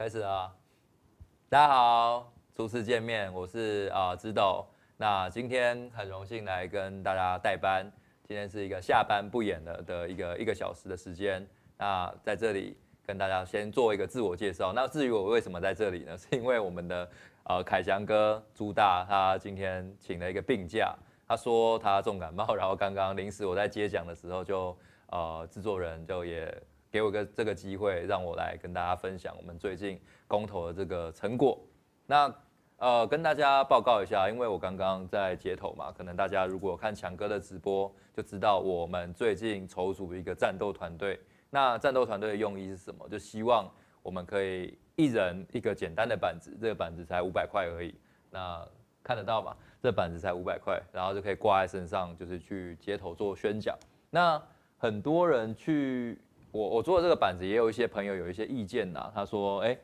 开始啊！大家好，初次见面，我是啊直斗。那今天很荣幸来跟大家代班，今天是一个下班不演了的一个一个小时的时间。那在这里跟大家先做一个自我介绍。那至于我为什么在这里呢？是因为我们的呃凯翔哥朱大他今天请了一个病假，他说他重感冒，然后刚刚临时我在接讲的时候就呃制作人就也。给我个这个机会，让我来跟大家分享我们最近公投的这个成果。那呃，跟大家报告一下，因为我刚刚在街头嘛，可能大家如果看强哥的直播，就知道我们最近筹组一个战斗团队。那战斗团队的用意是什么？就希望我们可以一人一个简单的板子，这个板子才五百块而已。那看得到吗？这板子才五百块，然后就可以挂在身上，就是去街头做宣讲。那很多人去。我我做的这个板子也有一些朋友有一些意见呐，他说，哎，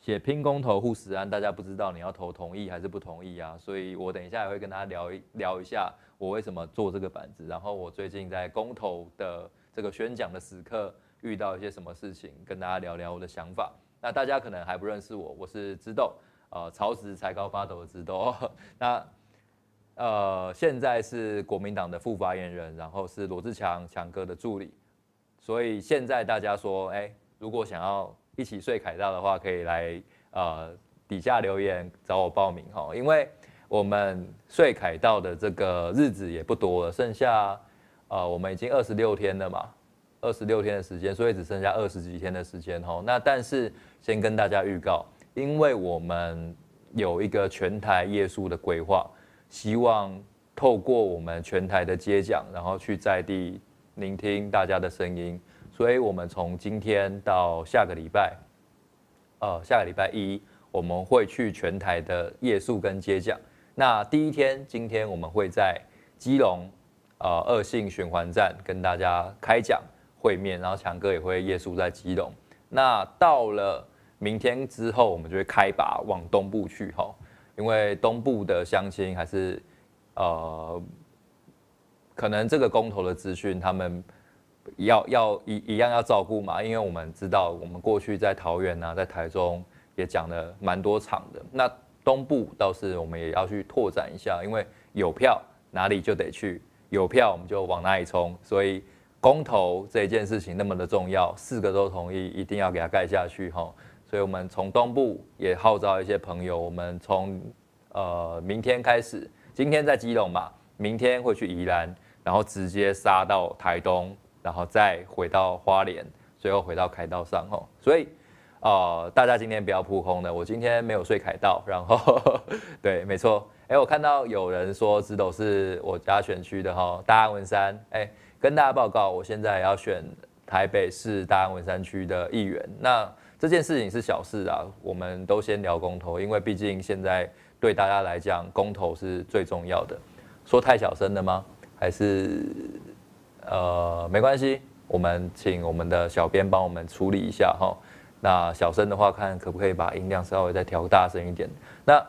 写拼工投护食安，大家不知道你要投同意还是不同意啊，所以我等一下也会跟大家聊一聊一下我为什么做这个板子，然后我最近在公投的这个宣讲的时刻遇到一些什么事情，跟大家聊聊我的想法。那大家可能还不认识我，我是直斗，呃，潮时才高八斗的直斗。那呃，现在是国民党的副发言人，然后是罗志强强哥的助理。所以现在大家说，哎，如果想要一起睡凯道的话，可以来呃底下留言找我报名哈，因为我们睡凯道的这个日子也不多了，剩下呃我们已经二十六天了嘛，二十六天的时间，所以只剩下二十几天的时间哈。那但是先跟大家预告，因为我们有一个全台夜宿的规划，希望透过我们全台的接讲，然后去在地。聆听大家的声音，所以我们从今天到下个礼拜，呃，下个礼拜一我们会去全台的夜宿跟接讲。那第一天，今天我们会在基隆，呃，恶性循环站跟大家开讲会面，然后强哥也会夜宿在基隆。那到了明天之后，我们就会开拔往东部去吼，因为东部的乡亲还是呃。可能这个公投的资讯，他们要要一一样要照顾嘛，因为我们知道，我们过去在桃园啊，在台中也讲了蛮多场的。那东部倒是我们也要去拓展一下，因为有票哪里就得去，有票我们就往哪里冲。所以公投这一件事情那么的重要，四个都同意，一定要给它盖下去哈。所以我们从东部也号召一些朋友，我们从呃明天开始，今天在基隆嘛。明天会去宜兰，然后直接杀到台东，然后再回到花莲，最后回到凯道上哦。所以，呃，大家今天不要扑空的。我今天没有睡凯道，然后 对，没错。哎，我看到有人说直斗是我家选区的哈，大安文山。哎，跟大家报告，我现在要选台北市大安文山区的议员。那这件事情是小事啊，我们都先聊公投，因为毕竟现在对大家来讲，公投是最重要的。说太小声了吗？还是呃没关系，我们请我们的小编帮我们处理一下哈。那小声的话，看可不可以把音量稍微再调大声一点。那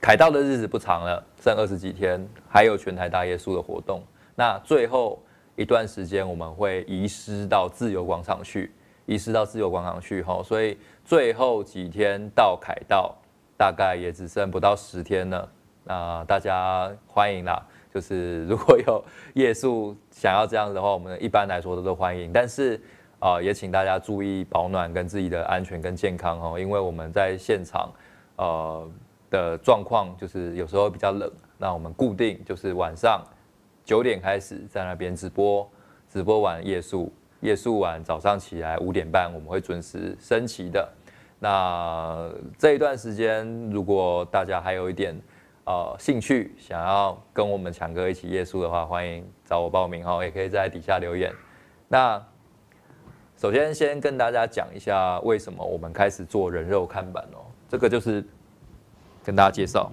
凯道的日子不长了，剩二十几天，还有全台大耶稣的活动。那最后一段时间，我们会移师到自由广场去，移师到自由广场去哈。所以最后几天到凯道，大概也只剩不到十天了。那大家欢迎啦，就是 如果有夜宿想要这样子的话，我们一般来说都都欢迎。但是啊、呃，也请大家注意保暖跟自己的安全跟健康哦，因为我们在现场呃的状况就是有时候比较冷。那我们固定就是晚上九点开始在那边直播，直播完夜宿，夜宿完早上起来五点半我们会准时升旗的。那这一段时间，如果大家还有一点。呃，兴趣想要跟我们强哥一起夜宿的话，欢迎找我报名哈，也可以在底下留言。那首先先跟大家讲一下，为什么我们开始做人肉看板哦？这个就是跟大家介绍，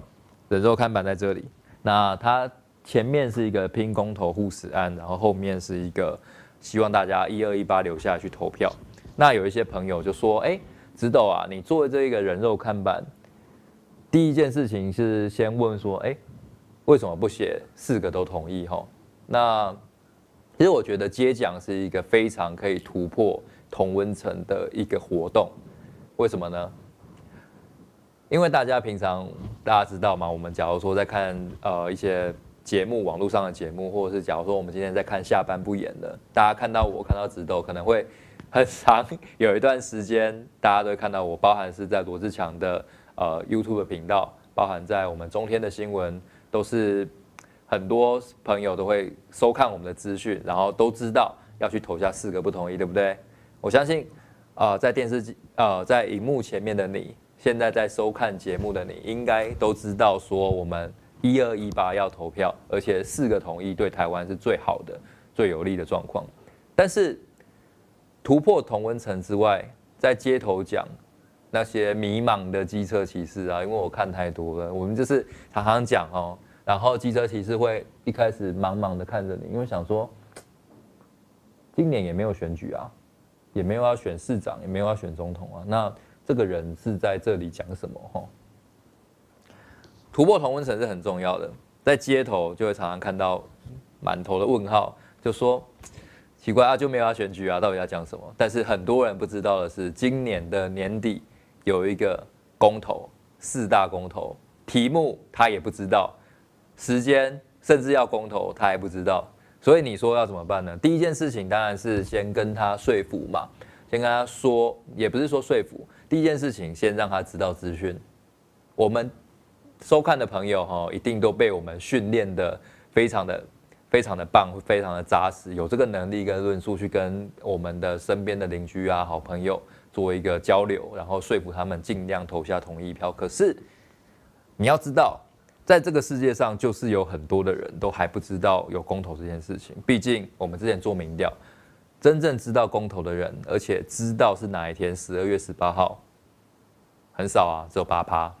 人肉看板在这里。那它前面是一个拼公投护食案，然后后面是一个希望大家一二一八留下去投票。那有一些朋友就说，哎，直斗啊，你做这一个人肉看板。第一件事情是先问说，哎，为什么不写四个都同意？哈，那其实我觉得接讲是一个非常可以突破同温层的一个活动。为什么呢？因为大家平常大家知道嘛？我们假如说在看呃一些节目，网络上的节目，或者是假如说我们今天在看下班不演的，大家看到我看到直斗，可能会很长有一段时间，大家都会看到我，包含是在罗志强的呃 YouTube 频道，包含在我们中天的新闻，都是很多朋友都会收看我们的资讯，然后都知道要去投下四个不同意，对不对？我相信啊、呃，在电视机呃在荧幕前面的你。现在在收看节目的你，应该都知道说我们一二一八要投票，而且四个同意对台湾是最好的、最有利的状况。但是突破同温层之外，在街头讲那些迷茫的机车骑士啊，因为我看太多了，我们就是常常讲哦，然后机车骑士会一开始茫茫的看着你，因为想说今年也没有选举啊，也没有要选市长，也没有要选总统啊，那。这个人是在这里讲什么？哈，突破同温层是很重要的。在街头就会常常看到满头的问号，就说奇怪啊，就没有要选举啊，到底要讲什么？但是很多人不知道的是，今年的年底有一个公投，四大公投题目他也不知道，时间甚至要公投他也不知道。所以你说要怎么办呢？第一件事情当然是先跟他说服嘛，先跟他说，也不是说说服。第一件事情，先让他知道资讯。我们收看的朋友哈，一定都被我们训练得非常的、非常的棒，非常的扎实，有这个能力跟论述去跟我们的身边的邻居啊、好朋友做一个交流，然后说服他们尽量投下同意票。可是你要知道，在这个世界上，就是有很多的人都还不知道有公投这件事情。毕竟我们之前做民调。真正知道公投的人，而且知道是哪一天，十二月十八号，很少啊，只有八趴，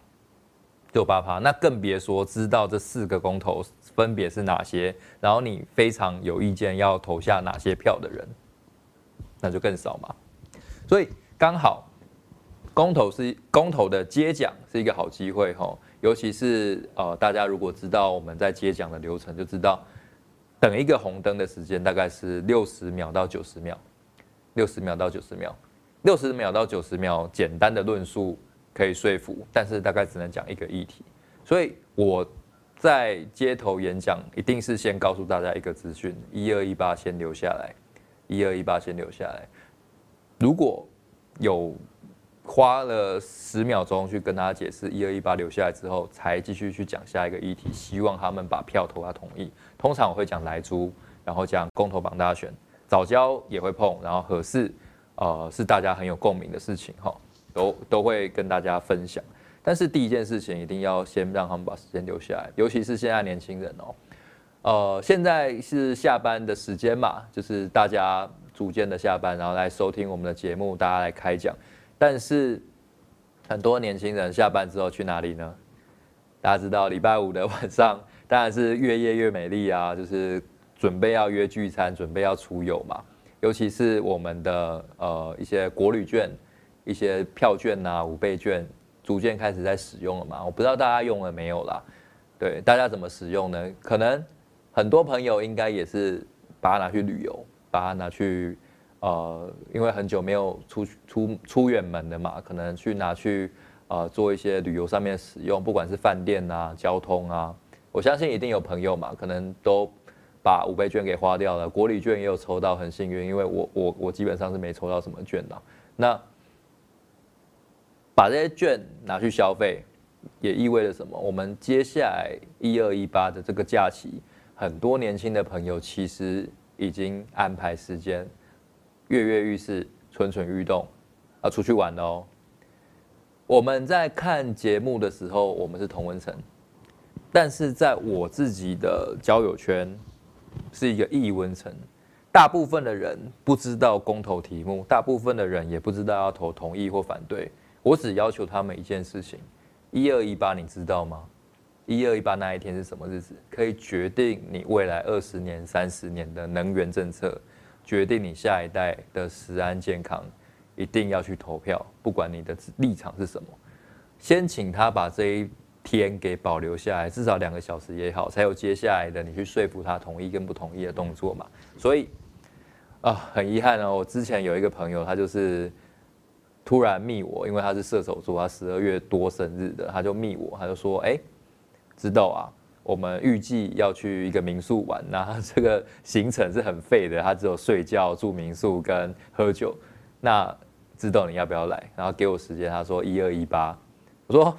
只有八趴。那更别说知道这四个公投分别是哪些，然后你非常有意见要投下哪些票的人，那就更少嘛。所以刚好公投是公投的接奖是一个好机会哈，尤其是呃大家如果知道我们在接奖的流程，就知道。等一个红灯的时间大概是六十秒到九十秒，六十秒到九十秒，六十秒到九十秒，简单的论述可以说服，但是大概只能讲一个议题。所以我在街头演讲，一定是先告诉大家一个资讯：一二一八先留下来，一二一八先留下来。如果有花了十秒钟去跟大家解释一二一八留下来之后，才继续去讲下一个议题，希望他们把票投下同意。通常我会讲莱猪，然后讲公投榜大选，藻礁也会碰，然后合适，呃，是大家很有共鸣的事情哈，都都会跟大家分享。但是第一件事情一定要先让他们把时间留下来，尤其是现在年轻人哦，呃，现在是下班的时间嘛，就是大家逐渐的下班，然后来收听我们的节目，大家来开讲。但是很多年轻人下班之后去哪里呢？大家知道礼拜五的晚上。当然是越夜越美丽啊！就是准备要约聚餐，准备要出游嘛。尤其是我们的呃一些国旅券、一些票券啊、五倍券，逐渐开始在使用了嘛。我不知道大家用了没有啦？对，大家怎么使用呢？可能很多朋友应该也是把它拿去旅游，把它拿去呃，因为很久没有出出出远门了嘛，可能去拿去呃做一些旅游上面使用，不管是饭店啊、交通啊。我相信一定有朋友嘛，可能都把五倍券给花掉了，国旅券也有抽到，很幸运，因为我我我基本上是没抽到什么券的。那把这些券拿去消费，也意味着什么？我们接下来一二一八的这个假期，很多年轻的朋友其实已经安排时间，跃跃欲试，蠢蠢欲动，啊出去玩哦。我们在看节目的时候，我们是同温层。但是在我自己的交友圈，是一个异温层，大部分的人不知道公投题目，大部分的人也不知道要投同意或反对。我只要求他们一件事情：一二一八，你知道吗？一二一八那一天是什么日子？可以决定你未来二十年、三十年的能源政策，决定你下一代的食安健康，一定要去投票，不管你的立场是什么。先请他把这一。天给保留下来，至少两个小时也好，才有接下来的你去说服他同意跟不同意的动作嘛。所以啊，很遗憾哦，我之前有一个朋友，他就是突然密我，因为他是射手座，他十二月多生日的，他就密我，他就说：“哎，知道啊，我们预计要去一个民宿玩，那 这个行程是很废的，他只有睡觉、住民宿跟喝酒。那知道你要不要来？然后给我时间，他说一二一八，我说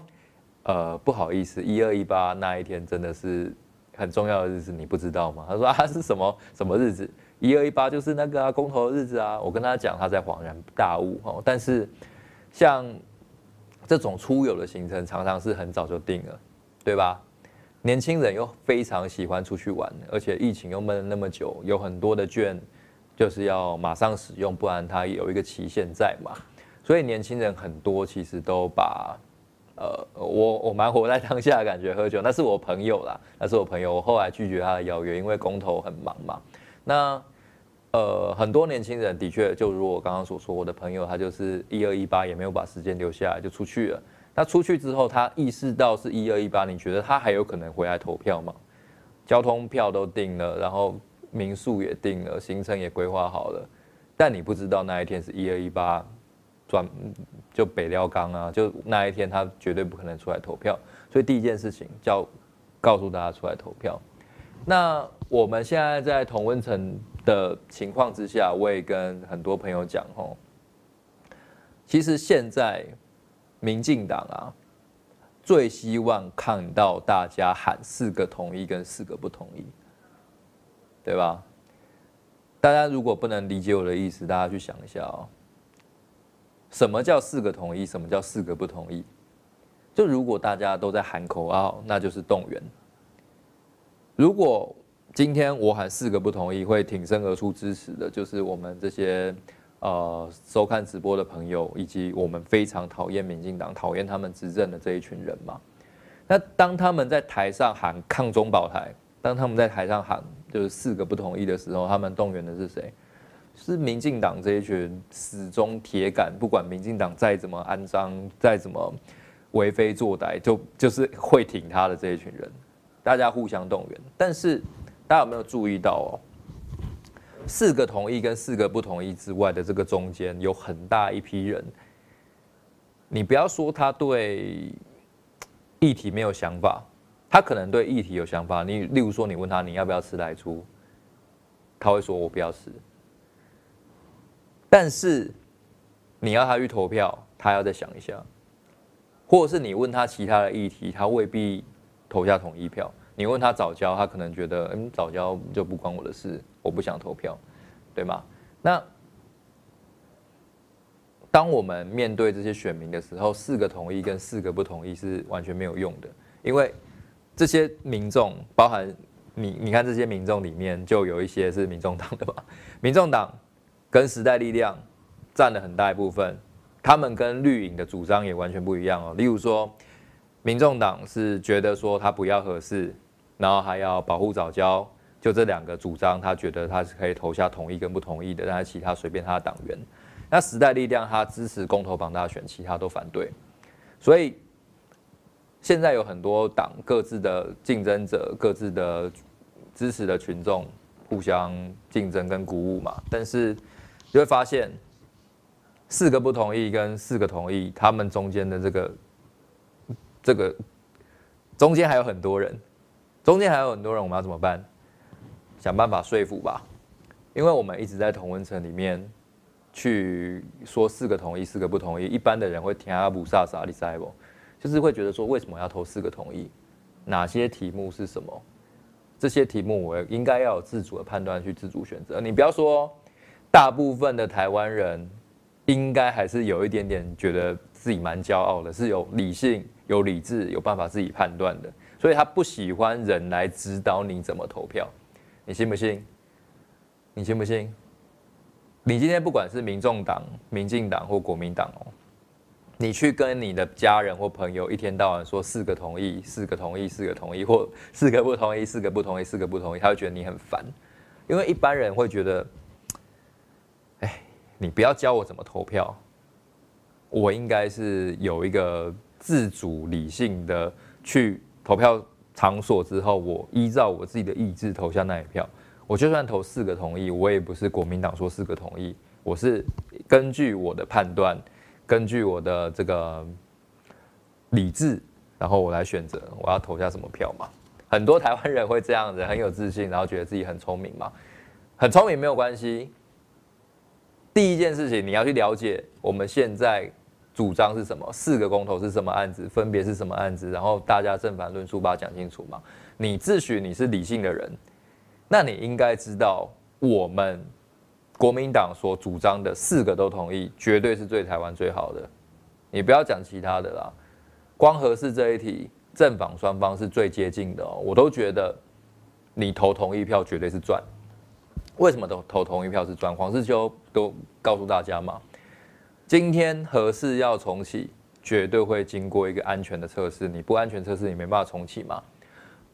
呃不好意思，一二一八那一天真的是很重要的日子，你不知道吗？他说啊是什么什么日子？”一二一八就是那个啊，公投的日子啊，我跟他讲，他在恍然大悟哦。但是像这种出游的行程，常常是很早就定了，对吧？年轻人又非常喜欢出去玩，而且疫情又闷了那么久，有很多的券就是要马上使用，不然它有一个期限在嘛。所以年轻人很多其实都把呃，我我蛮活在当下的感觉，喝酒那是我朋友啦，那是我朋友，我后来拒绝他的邀约，因为公投很忙嘛。那呃，很多年轻人的确，就如我刚刚所说，我的朋友他就是一二一八，也没有把时间留下来就出去了。那出去之后，他意识到是一二一八，你觉得他还有可能回来投票吗？交通票都订了，然后民宿也订了，行程也规划好了，但你不知道那一天是一二一八转就北料钢啊，就那一天他绝对不可能出来投票。所以第一件事情叫告诉大家出来投票。那我们现在在同温层的情况之下，我也跟很多朋友讲吼，其实现在民进党啊，最希望看到大家喊四个同意跟四个不同意，对吧？大家如果不能理解我的意思，大家去想一下哦，什么叫四个同意？什么叫四个不同意？就如果大家都在喊口号，那就是动员。如果今天我喊四个不同意，会挺身而出支持的，就是我们这些呃收看直播的朋友，以及我们非常讨厌民进党、讨厌他们执政的这一群人嘛。那当他们在台上喊抗中保台，当他们在台上喊就是四个不同意的时候，他们动员的是谁？是民进党这一群死忠铁杆，不管民进党再怎么安脏、再怎么为非作歹，就就是会挺他的这一群人。大家互相动员，但是。大家有没有注意到哦？四个同意跟四个不同意之外的这个中间，有很大一批人。你不要说他对议题没有想法，他可能对议题有想法。你例如说，你问他你要不要吃来猪，他会说我不要吃。但是你要他去投票，他要再想一下。或者是你问他其他的议题，他未必投下同意票。你问他早教，他可能觉得，嗯，早教就不关我的事，我不想投票，对吗？那当我们面对这些选民的时候，四个同意跟四个不同意是完全没有用的，因为这些民众，包含你，你看这些民众里面就有一些是民众党的吧？民众党跟时代力量占了很大一部分，他们跟绿营的主张也完全不一样哦。例如说。民众党是觉得说他不要核四，然后还要保护早教，就这两个主张，他觉得他是可以投下同意跟不同意的，但是其他随便他的党员。那时代力量他支持公投绑大选，其他都反对。所以现在有很多党各自的竞争者、各自的支持的群众互相竞争跟鼓舞嘛。但是你会发现，四个不同意跟四个同意，他们中间的这个。这个中间还有很多人，中间还有很多人，我们要怎么办？想办法说服吧，因为我们一直在同温层里面去说四个同意，四个不同意。一般的人会听阿布萨萨利塞不，就是会觉得说，为什么要投四个同意？哪些题目是什么？这些题目我应该要有自主的判断，去自主选择。你不要说，大部分的台湾人应该还是有一点点觉得自己蛮骄傲的，是有理性。有理智，有办法自己判断的，所以他不喜欢人来指导你怎么投票，你信不信？你信不信？你今天不管是民众党、民进党或国民党哦，你去跟你的家人或朋友一天到晚说四个同意、四个同意、四个同意，或四个不同意、四个不同意、四个不同意，他会觉得你很烦，因为一般人会觉得，哎，你不要教我怎么投票，我应该是有一个。自主理性的去投票场所之后，我依照我自己的意志投下那一票。我就算投四个同意，我也不是国民党说四个同意，我是根据我的判断，根据我的这个理智，然后我来选择我要投下什么票嘛。很多台湾人会这样子，很有自信，然后觉得自己很聪明嘛。很聪明没有关系。第一件事情，你要去了解我们现在主张是什么，四个公投是什么案子，分别是什么案子，然后大家正反论述把它讲清楚嘛。你自诩你是理性的人，那你应该知道我们国民党所主张的四个都同意，绝对是对台湾最好的。你不要讲其他的啦，光核四这一题，正反双方是最接近的哦，我都觉得你投同意票绝对是赚。为什么都投同意票是赚？黄世修都告诉大家嘛，今天核四要重启，绝对会经过一个安全的测试，你不安全测试，你没办法重启嘛。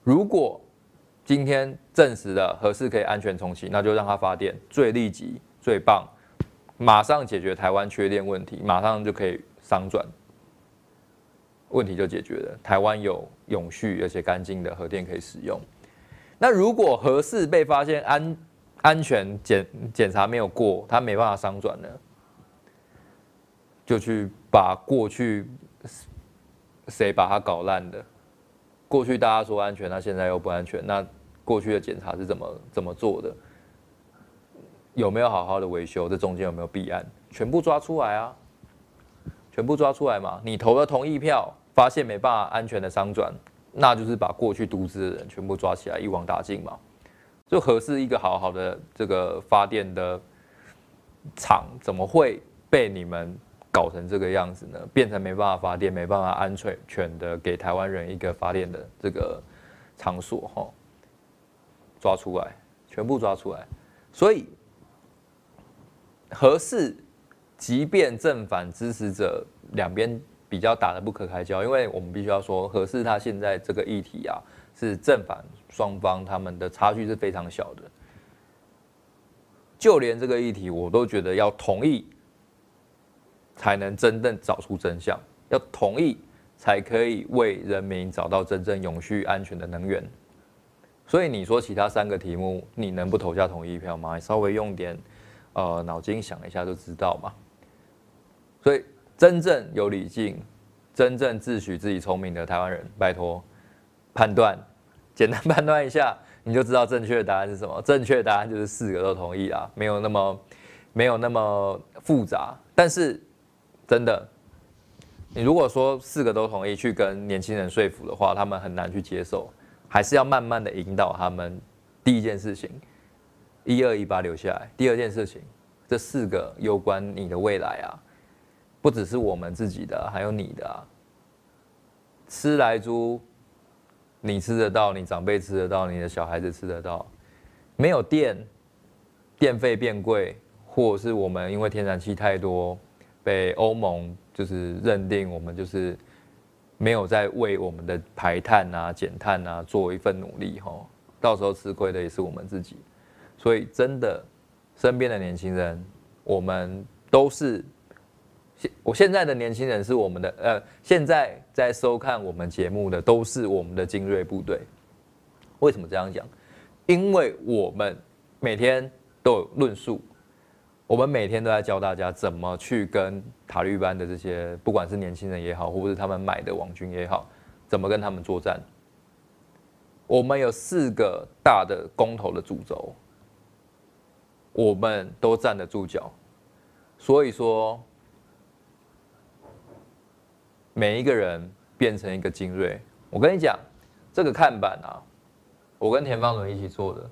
如果今天证实了核四可以安全重启，那就让它发电，最立即、最棒，马上解决台湾缺电问题，马上就可以商转，问题就解决了。台湾有永续而且干净的核电可以使用。那如果核四被发现安安全检检查没有过，它没办法商转呢，就去把过去谁把它搞烂的。过去大家说安全，那现在又不安全。那过去的检查是怎么怎么做的？有没有好好的维修？这中间有没有弊案？全部抓出来啊！全部抓出来嘛！你投了同意票，发现没办法安全的商转，那就是把过去渎职的人全部抓起来，一网打尽嘛。就合适一个好好的这个发电的厂，怎么会被你们？搞成这个样子呢，变成没办法发电，没办法安全的给台湾人一个发电的这个场所哈，抓出来，全部抓出来。所以合适，即便正反支持者两边比较打得不可开交，因为我们必须要说，合适他现在这个议题啊，是正反双方他们的差距是非常小的，就连这个议题我都觉得要同意。才能真正找出真相，要同意才可以为人民找到真正永续安全的能源。所以你说其他三个题目，你能不投下同意票吗？稍微用点呃脑筋想一下就知道嘛。所以真正有理性、真正自诩自己聪明的台湾人，拜托判断，简单判断一下，你就知道正确的答案是什么。正确答案就是四个都同意啊，没有那么没有那么复杂，但是。真的，你如果说四个都同意去跟年轻人说服的话，他们很难去接受，还是要慢慢的引导他们。第一件事情，一二一八留下来。第二件事情，这四个攸关你的未来啊，不只是我们自己的，还有你的啊。吃来猪，你吃得到，你长辈吃得到，你的小孩子吃得到。没有电，电费变贵，或是我们因为天然气太多。被欧盟就是认定我们就是没有在为我们的排碳啊、减碳啊做一份努力吼，到时候吃亏的也是我们自己。所以真的，身边的年轻人，我们都是现我现在的年轻人是我们的呃，现在在收看我们节目的都是我们的精锐部队。为什么这样讲？因为我们每天都有论述。我们每天都在教大家怎么去跟塔利班的这些，不管是年轻人也好，或者是他们买的网军也好，怎么跟他们作战。我们有四个大的公投的主轴，我们都站得住脚。所以说，每一个人变成一个精锐。我跟你讲，这个看板啊，我跟田方伦一起做的。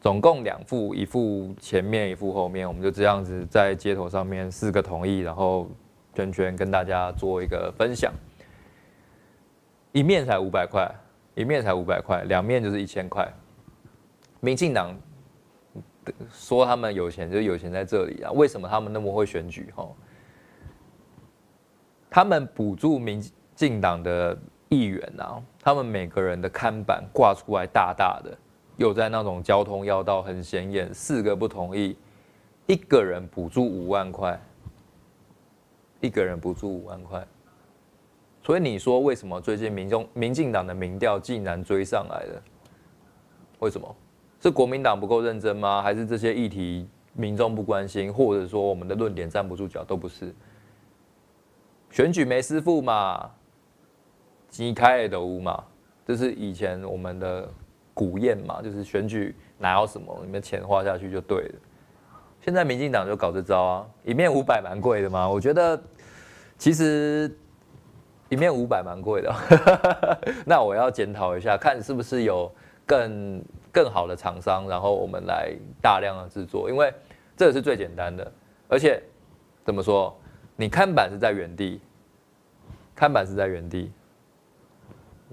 总共两副，一副前面，一副后面，我们就这样子在街头上面四个同意，然后圈圈跟大家做一个分享。一面才五百块，一面才五百块，两面就是一千块。民进党说他们有钱，就有钱在这里啊？为什么他们那么会选举？哈，他们补助民进党的议员啊，他们每个人的看板挂出来大大的。有在那种交通要道很显眼，四个不同意，一个人补助五万块，一个人补助五万块，所以你说为什么最近民众民进党的民调竟然追上来了？为什么？是国民党不够认真吗？还是这些议题民众不关心，或者说我们的论点站不住脚？都不是，选举没师傅嘛，鸡开的屋嘛，这是以前我们的古宴嘛，就是选举哪有什么，你们钱花下去就对了。现在民进党就搞这招啊，一面五百蛮贵的嘛，我觉得其实一面五百蛮贵的，那我要检讨一下，看是不是有更更好的厂商，然后我们来大量的制作，因为这个是最简单的，而且怎么说？你看板是在原地，看板是在原地，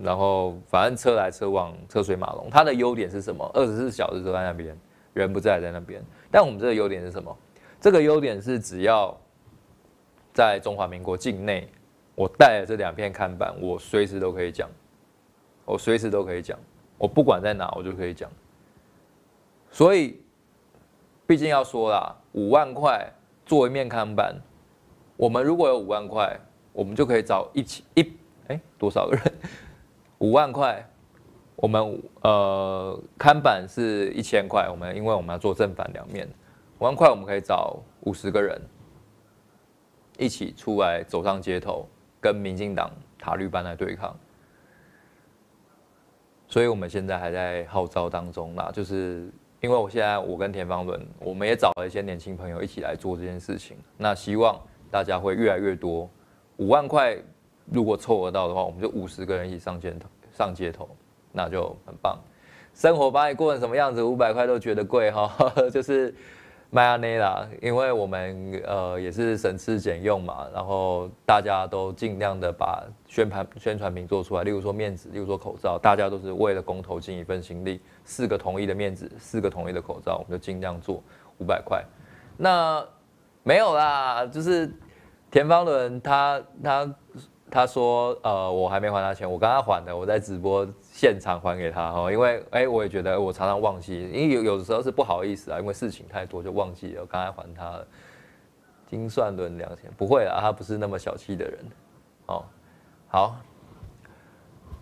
然后反正车来车往，车水马龙。它的优点是什么？二十四小时都在那边，人不在在那边。但我们这个优点是什么？这个优点是只要在中华民国境内，我带了这两片看板，我随时都可以讲，我随时都可以讲，我不管在哪，我就可以讲。所以，毕竟要说啦，五万块做一面看板。我们如果有五万块，我们就可以找一起一哎多少个人？五万块，我们呃看板是一千块，我们因为我们要做正反两面，五万块我们可以找五十个人一起出来走上街头，跟民进党塔绿班来对抗。所以我们现在还在号召当中啦，就是因为我现在我跟田方伦，我们也找了一些年轻朋友一起来做这件事情，那希望。大家会越来越多，五万块如果凑得到的话，我们就五十个人一起上街头，上街头，那就很棒。生活把你过成什么样子，五百块都觉得贵哈，就是迈阿密啦，因为我们呃也是省吃俭用嘛，然后大家都尽量的把宣传宣传品做出来，例如说面子，例如说口罩，大家都是为了公投尽一份心力，四个统一的面子，四个统一的口罩，我们就尽量做五百块。那没有啦，就是田方伦他他他说呃我还没还他钱，我刚刚还的，我在直播现场还给他哈，因为哎我也觉得我常常忘记，因为有有的时候是不好意思啊，因为事情太多就忘记了，我刚才还他了。精算轮两千不会啦，他不是那么小气的人哦。好，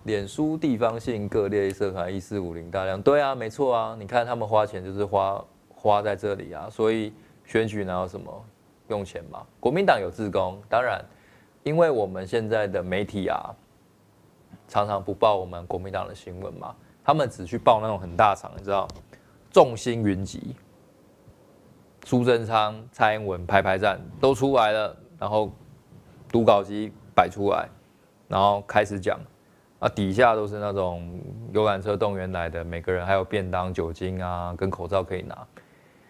脸书地方性各类社团一四五零大量，对啊，没错啊，你看他们花钱就是花花在这里啊，所以选举哪有什么？用钱嘛？国民党有自工，当然，因为我们现在的媒体啊，常常不报我们国民党的新闻嘛，他们只去报那种很大场，你知道，众星云集，苏贞昌、蔡英文排排站都出来了，然后读稿机摆出来，然后开始讲，啊，底下都是那种游览车动员来的，每个人还有便当、酒精啊，跟口罩可以拿，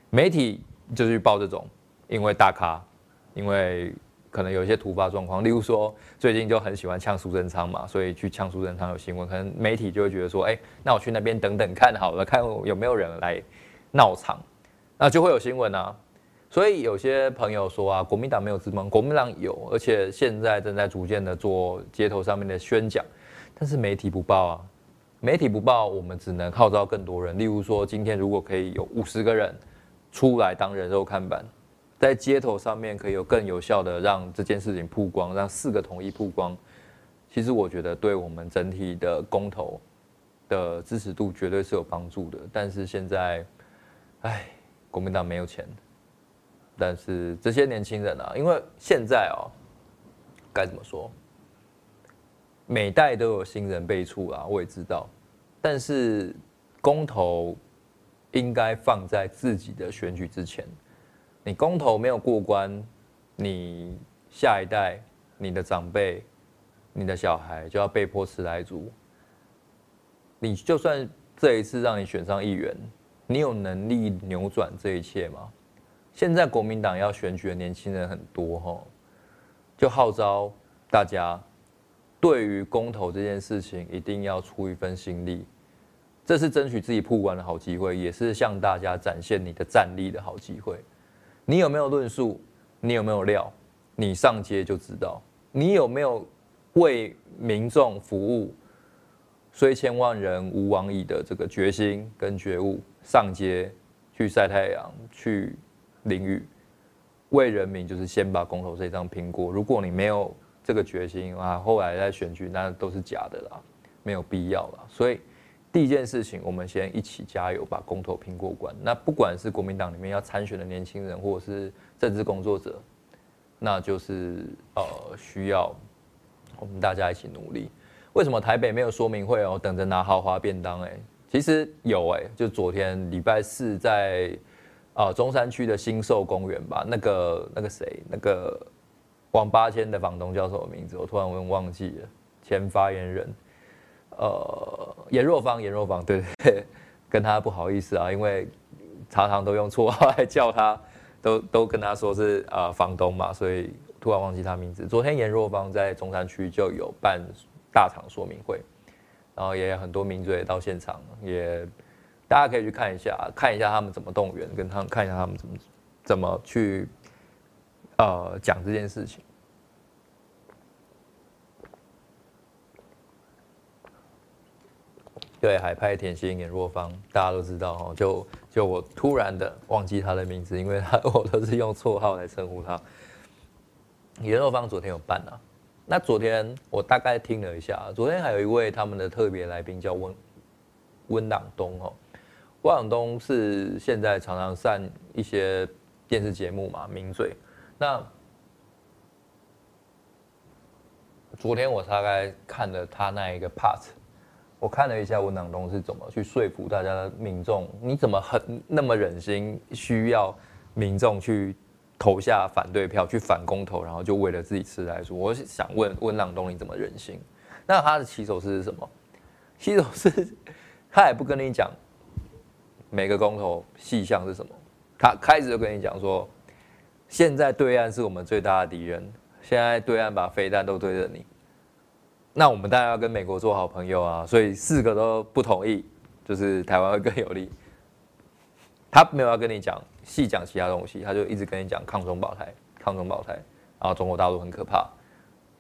媒体就去报这种。因为大咖，因为可能有一些突发状况，例如说最近就很喜欢呛苏贞昌嘛，所以去呛苏贞昌有新闻，可能媒体就会觉得说，哎，那我去那边等等看好了，看有没有人来闹场，那就会有新闻啊。所以有些朋友说啊，国民党没有志工，国民党有，而且现在正在逐渐的做街头上面的宣讲，但是媒体不报啊，媒体不报，我们只能号召更多人，例如说今天如果可以有五十个人出来当人肉看板。在街头上面可以有更有效的让这件事情曝光，让四个统一曝光。其实我觉得对我们整体的公投的支持度绝对是有帮助的。但是现在，哎，国民党没有钱。但是这些年轻人啊，因为现在哦，该怎么说？每代都有新人辈出啊，我也知道。但是公投应该放在自己的选举之前。你公投没有过关，你下一代、你的长辈、你的小孩就要被迫吃莱猪。你就算这一次让你选上议员，你有能力扭转这一切吗？现在国民党要选举的年轻人很多哈，就号召大家对于公投这件事情一定要出一份心力，这是争取自己曝光的好机会，也是向大家展现你的战力的好机会。你有没有论述？你有没有料？你上街就知道。你有没有为民众服务？虽千万人吾往矣的这个决心跟觉悟，上街去晒太阳，去淋雨，为人民就是先把公投这张拼过。如果你没有这个决心啊，后来再选举那都是假的啦，没有必要啦。所以。第一件事情，我们先一起加油，把公投拼过关。那不管是国民党里面要参选的年轻人，或者是政治工作者，那就是呃需要我们大家一起努力。为什么台北没有说明会哦？等着拿豪华便当哎，其实有哎，就昨天礼拜四在啊中山区的新寿公园吧，那个那个谁，那个王八千的房东叫什么名字？我突然我忘记了，前发言人，呃，颜若芳，颜若芳，对对，跟他不好意思啊，因为常常都用绰号来叫他，都都跟他说是呃房东嘛，所以突然忘记他名字。昨天颜若芳在中山区就有办。大场说明会，然后也有很多名嘴到现场，也大家可以去看一下，看一下他们怎么动员，跟他们看一下他们怎么怎么去呃讲这件事情。对，海派甜心演若芳，大家都知道哦。就就我突然的忘记他的名字，因为他 我都是用绰号来称呼他。颜若芳昨天有办啊。那昨天我大概听了一下，昨天还有一位他们的特别来宾叫温温朗东哦，温朗东是现在常常上一些电视节目嘛，名嘴。那昨天我大概看了他那一个 part，我看了一下温朗东是怎么去说服大家的民众，你怎么很那么忍心需要民众去。投下反对票去反公投，然后就为了自己吃来说，我想问问朗东你怎么忍心？那他的起手是什么？起手式他也不跟你讲每个公投细项是什么，他开始就跟你讲说，现在对岸是我们最大的敌人，现在对岸把飞弹都对着你，那我们当然要跟美国做好朋友啊，所以四个都不同意，就是台湾会更有利。他没有要跟你讲。细讲其他东西，他就一直跟你讲抗中保台，抗中保台，然后中国大陆很可怕，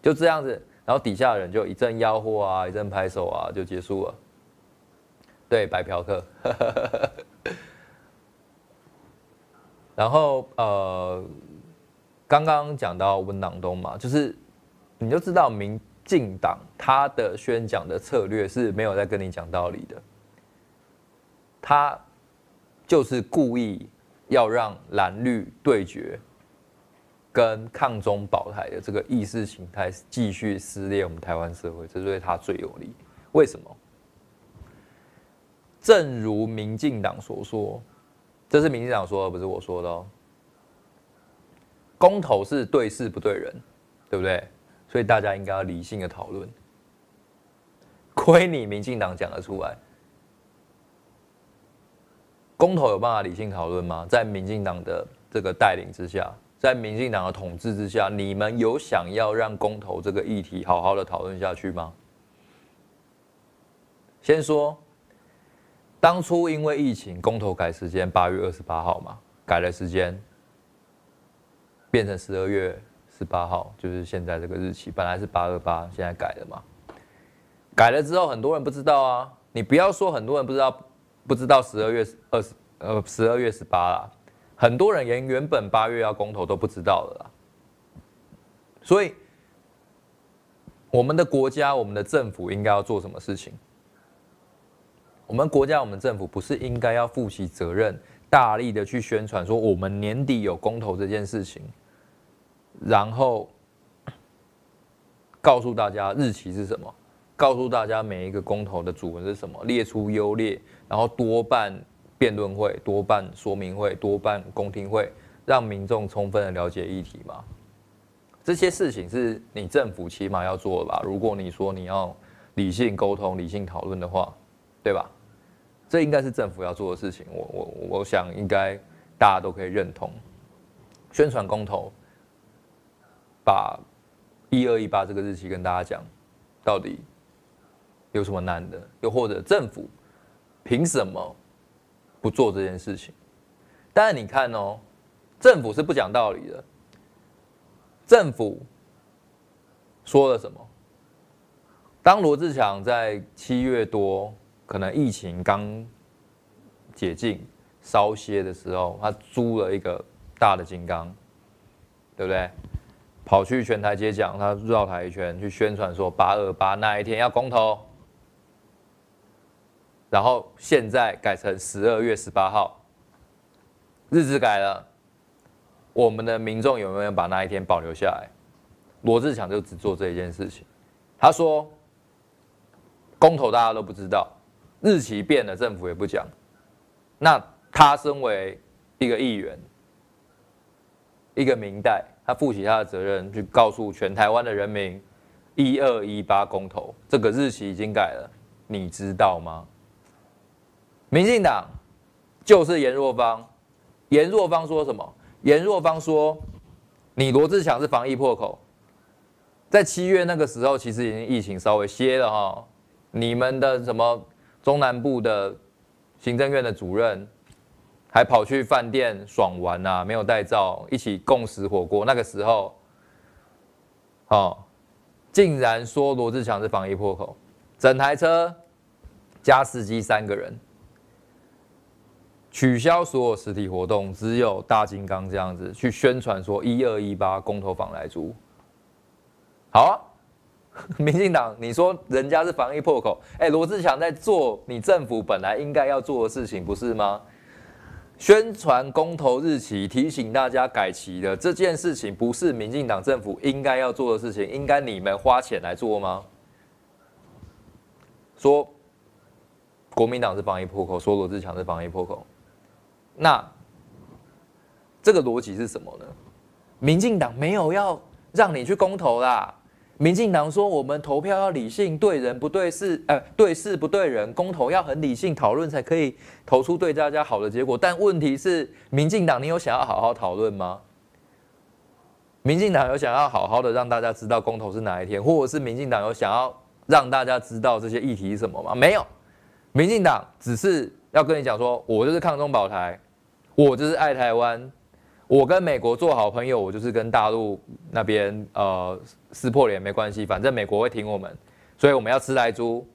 就这样子，然后底下的人就一阵吆喝啊，一阵拍手啊，就结束了。对，白嫖客。然后呃，刚刚讲到温朗东嘛，就是你就知道明进党他的宣讲的策略是没有在跟你讲道理的，他就是故意。要让蓝绿对决，跟抗中保台的这个意识形态继续撕裂我们台湾社会，这是对他最有利。为什么？正如民进党所说，这是民进党说的，不是我说的哦。公投是对事不对人，对不对？所以大家应该要理性的讨论。亏你民进党讲得出来。公投有办法理性讨论吗？在民进党的这个带领之下，在民进党的统治之下，你们有想要让公投这个议题好好的讨论下去吗？先说，当初因为疫情，公投改时间，八月二十八号嘛，改了时间，变成十二月十八号，就是现在这个日期，本来是八二八，现在改了嘛。改了之后，很多人不知道啊，你不要说很多人不知道。不知道十二月二十呃十二月十八啦，很多人连原本八月要公投都不知道了啦。所以，我们的国家、我们的政府应该要做什么事情？我们国家、我们政府不是应该要负起责任，大力的去宣传说我们年底有公投这件事情，然后告诉大家日期是什么？告诉大家每一个公投的主文是什么，列出优劣，然后多办辩论会，多办说明会，多办公听会，让民众充分的了解议题嘛。这些事情是你政府起码要做的吧？如果你说你要理性沟通、理性讨论的话，对吧？这应该是政府要做的事情。我我我想应该大家都可以认同。宣传公投，把一二一八这个日期跟大家讲，到底。有什么难的？又或者政府凭什么不做这件事情？但是你看哦，政府是不讲道理的。政府说了什么？当罗志祥在七月多，可能疫情刚解禁稍歇的时候，他租了一个大的金刚，对不对？跑去全台街讲，他绕台一圈去宣传说八二八那一天要公投。然后现在改成十二月十八号，日子改了，我们的民众有没有把那一天保留下来？罗志强就只做这一件事情。他说，公投大家都不知道，日期变了，政府也不讲。那他身为一个议员，一个民代，他负起他的责任，去告诉全台湾的人民，一二一八公投这个日期已经改了，你知道吗？民进党就是颜若芳，颜若芳说什么？颜若芳说，你罗志强是防疫破口。在七月那个时候，其实已经疫情稍微歇了哈。你们的什么中南部的行政院的主任，还跑去饭店爽玩呐、啊，没有带照，一起共食火锅。那个时候，哦，竟然说罗志强是防疫破口，整台车加司机三个人。取消所有实体活动，只有大金刚这样子去宣传说一二一八公投房来租。好啊，民进党，你说人家是防疫破口，哎，罗志强在做你政府本来应该要做的事情，不是吗？宣传公投日期，提醒大家改期的这件事情，不是民进党政府应该要做的事情，应该你们花钱来做吗？说国民党是防疫破口，说罗志强是防疫破口。那这个逻辑是什么呢？民进党没有要让你去公投啦。民进党说我们投票要理性，对人不对事，呃，对事不对人，公投要很理性讨论才可以投出对大家好的结果。但问题是，民进党你有想要好好讨论吗？民进党有想要好好的让大家知道公投是哪一天，或者是民进党有想要让大家知道这些议题是什么吗？没有，民进党只是要跟你讲说，我就是抗中保台。我就是爱台湾，我跟美国做好朋友，我就是跟大陆那边呃撕破脸没关系，反正美国会挺我们，所以我们要吃来猪，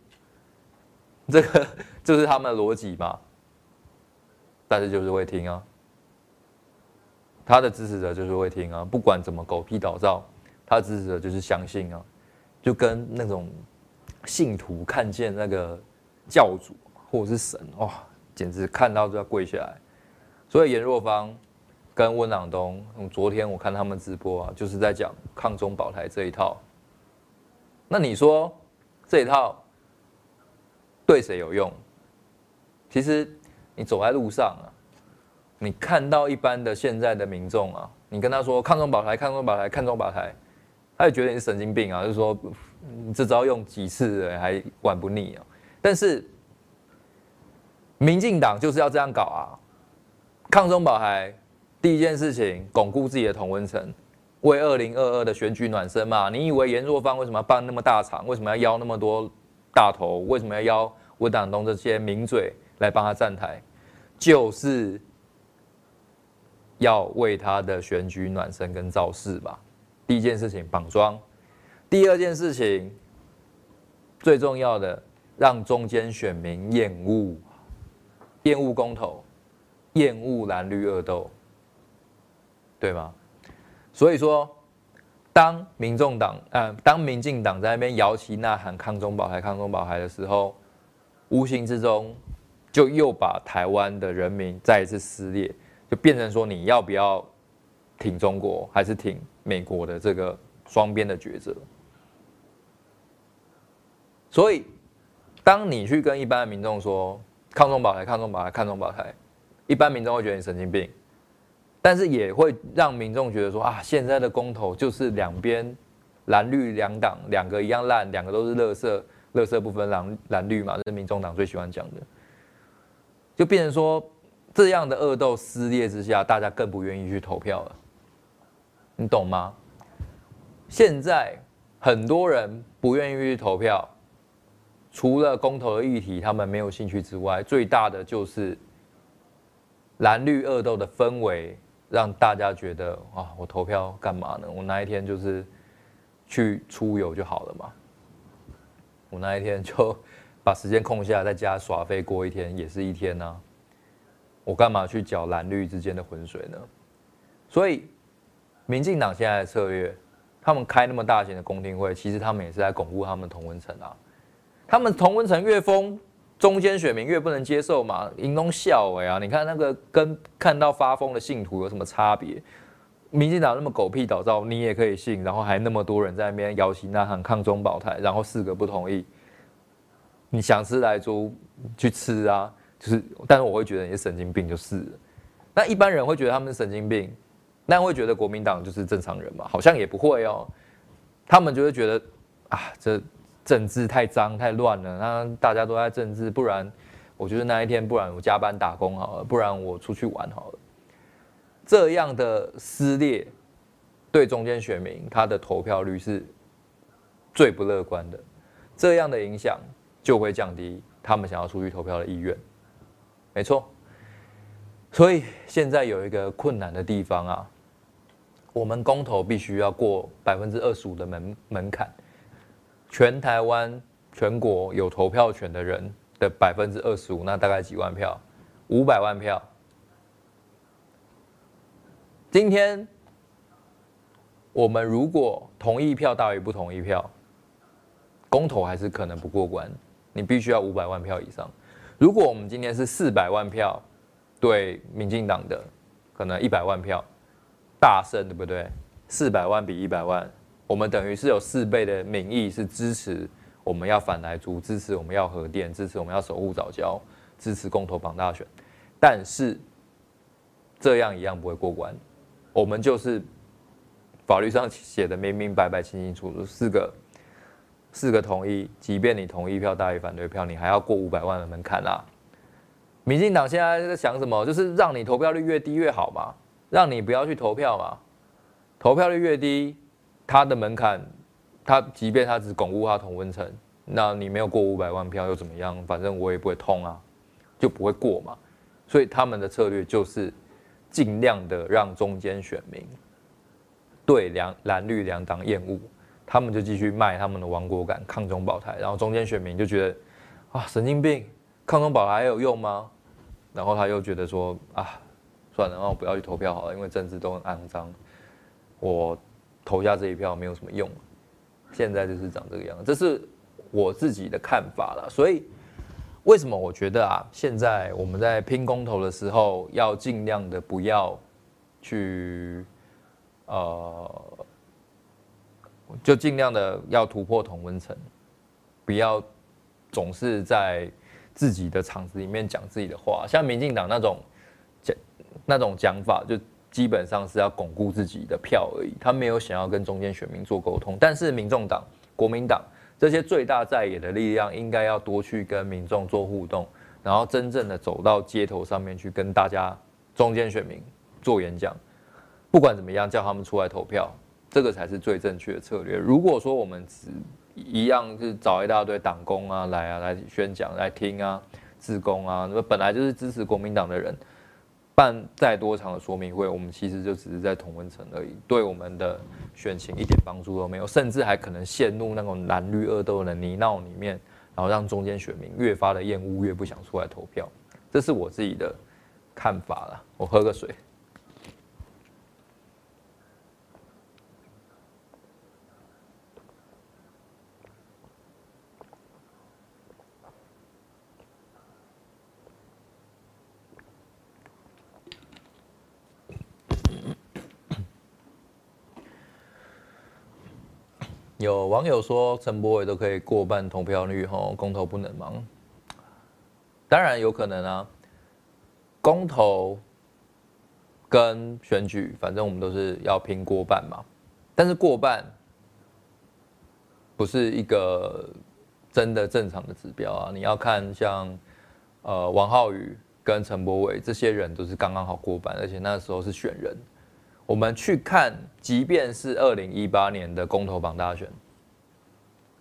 这个就是他们的逻辑嘛。但是就是会听啊，他的支持者就是会听啊，不管怎么狗屁倒灶，他的支持者就是相信啊，就跟那种信徒看见那个教主或者是神哇，简直看到就要跪下来。所以颜若芳跟温朗东，昨天我看他们直播啊，就是在讲抗中保台这一套。那你说这一套对谁有用？其实你走在路上啊，你看到一般的现在的民众啊，你跟他说抗中保台、抗中保台、抗中保台，他也觉得你是神经病啊，就是说你这招用几次还玩不腻啊。但是民进党就是要这样搞啊。抗中保台，第一件事情，巩固自己的同温层，为二零二二的选举暖身嘛。你以为颜若芳为什么要办那么大场？为什么要邀那么多大头？为什么要邀温党东这些名嘴来帮他站台？就是要为他的选举暖身跟造势吧。第一件事情绑桩，第二件事情最重要的，让中间选民厌恶，厌恶公投。厌恶蓝绿恶斗，对吗？所以说，当民众党呃，当民进党在那边摇旗呐喊抗中保台、抗中保台的时候，无形之中就又把台湾的人民再一次撕裂，就变成说你要不要挺中国，还是挺美国的这个双边的抉择。所以，当你去跟一般的民众说抗中保台、抗中保台、抗中保台。一般民众会觉得你神经病，但是也会让民众觉得说啊，现在的公投就是两边蓝绿两党两个一样烂，两个都是垃圾，垃圾不分蓝蓝绿嘛，这是民众党最喜欢讲的，就变成说这样的恶斗撕裂之下，大家更不愿意去投票了，你懂吗？现在很多人不愿意去投票，除了公投的议题他们没有兴趣之外，最大的就是。蓝绿恶斗的氛围，让大家觉得啊，我投票干嘛呢？我那一天就是去出游就好了嘛。我那一天就 把时间空下来，在家耍废过一天，也是一天呐。我干嘛去搅蓝绿之间的浑水呢？所以，民进党现在的策略，他们开那么大型的公听会，其实他们也是在巩固他们同温层啊。他们同温层越丰。中间选民越不能接受嘛，因东笑哎啊！你看那个跟看到发疯的信徒有什么差别？民进党那么狗屁倒灶，你也可以信，然后还那么多人在那边摇旗呐喊抗中保台，然后四个不同意，你想吃来猪去吃啊，就是，但是我会觉得你是神经病就是了。那一般人会觉得他们神经病，那会觉得国民党就是正常人嘛？好像也不会哦，他们就会觉得啊，这政治太脏太乱了，那大家都在政治，不然我觉得那一天，不然我加班打工好了，不然我出去玩好了。这样的撕裂对中间选民他的投票率是最不乐观的，这样的影响就会降低他们想要出去投票的意愿。没错。所以现在有一个困难的地方啊，我们公投必须要过百分之二十五的门门槛，全台湾全国有投票权的人的百分之二十五，那大概几万票？五百万票。今天我们如果同意票大于不同意票，公投还是可能不过关，你必须要五百万票以上。如果我们今天是四百万票。对民进党的可能一百万票大胜，对不对？四百万比一百万，我们等于是有四倍的民意是支持我们要反莱猪，支持我们要核电，支持我们要守护早教，支持公投绑大选。但是这样一样不会过关，我们就是法律上写的明明白白、清清楚楚，四个四个同意，即便你同意票大于反对票，你还要过五百万的门槛啊。民进党现在在想什么？就是让你投票率越低越好嘛，让你不要去投票嘛。投票率越低，他的门槛，他即便他只巩固他同温层，那你没有过五百万票又怎么样？反正我也不会通啊，就不会过嘛。所以他们的策略就是尽量的让中间选民对两蓝绿两党厌恶，他们就继续卖他们的亡国感、抗中保台，然后中间选民就觉得啊，神经病。抗中保台还有用吗？然后他又觉得说啊，算了，那我不要去投票好了，因为政治都很肮脏，我投下这一票没有什么用。现在就是长这个样子，这是我自己的看法了。所以为什么我觉得啊，现在我们在拼公投的时候，要尽量的不要去呃，就尽量的要突破同温层，不要总是在。自己的场子里面讲自己的话，像民进党那种讲那种讲法，就基本上是要巩固自己的票而已。他没有想要跟中间选民做沟通。但是民众党、国民党这些最大在野的力量，应该要多去跟民众做互动，然后真正的走到街头上面去跟大家中间选民做演讲。不管怎么样，叫他们出来投票，这个才是最正确的策略。如果说我们只一样是找一大堆党工啊来啊来宣讲来听啊，自工啊，那本来就是支持国民党的人，办再多场的说明会，我们其实就只是在同温层而已，对我们的选情一点帮助都没有，甚至还可能陷入那种蓝绿恶斗的泥淖里面，然后让中间选民越发的厌恶，越不想出来投票，这是我自己的看法了。我喝个水。有网友说陈柏伟都可以过半投票率，吼，公投不能吗？当然有可能啊，公投跟选举，反正我们都是要拼过半嘛。但是过半不是一个真的正常的指标啊，你要看像呃王浩宇跟陈柏伟这些人都是刚刚好过半，而且那时候是选人。我们去看，即便是二零一八年的公投榜大选，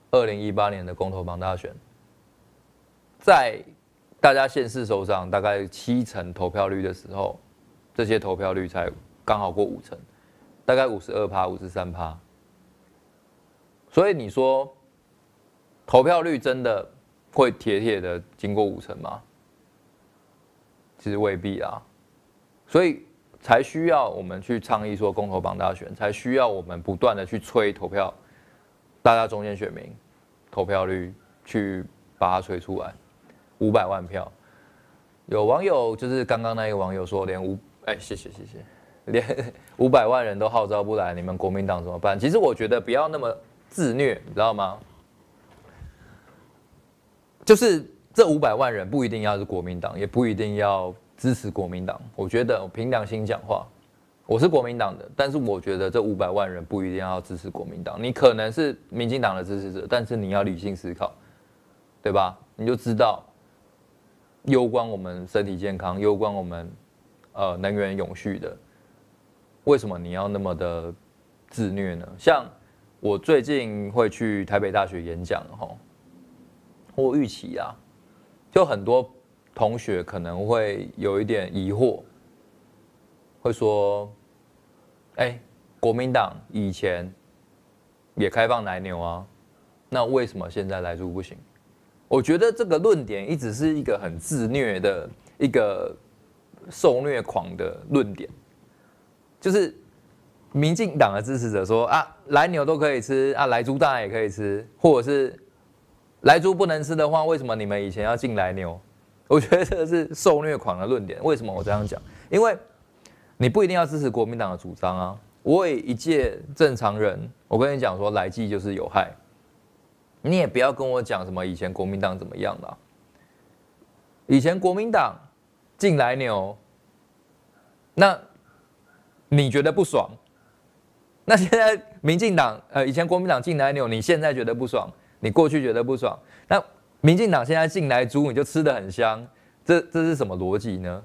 二零一八年的公投榜大选，在大家现世手上大概七成投票率的时候，这些投票率才刚好过五成，大概五十二趴、五十三趴。所以你说投票率真的会铁铁的经过五成吗？其实未必啊。所以。才需要我们去倡议说公投绑大选，才需要我们不断的去催投票，大家中间选民投票率去把它催出来，五百万票。有网友就是刚刚那个网友说连五哎谢谢谢谢，连 五百万人都号召不来，你们国民党怎么办？其实我觉得不要那么自虐，你知道吗？就是这五百万人不一定要是国民党，也不一定要支持国民党。我觉得凭良心讲话，我是国民党的，但是我觉得这五百万人不一定要支持国民党。你可能是民进党的支持者，但是你要理性思考，对吧？你就知道，攸关我们身体健康，攸关我们呃能源永续的，为什么你要那么的自虐呢？像我最近会去台北大学演讲，哈。我预期啊，就很多同学可能会有一点疑惑，会说：“哎，国民党以前也开放奶牛啊，那为什么现在来猪不行？”我觉得这个论点一直是一个很自虐的一个受虐狂的论点，就是民进党的支持者说：“啊，来牛都可以吃啊，来猪当然也可以吃，或者是。”来猪不能吃的话，为什么你们以前要禁莱牛？我觉得这是受虐狂的论点。为什么我这样讲？因为你不一定要支持国民党的主张啊。我也一介正常人，我跟你讲说，莱剂就是有害。你也不要跟我讲什么以前国民党怎么样了。以前国民党进来牛，那你觉得不爽？那现在民进党呃，以前国民党进来牛，你现在觉得不爽？你过去觉得不爽，那民进党现在进来猪，你就吃得很香，这这是什么逻辑呢？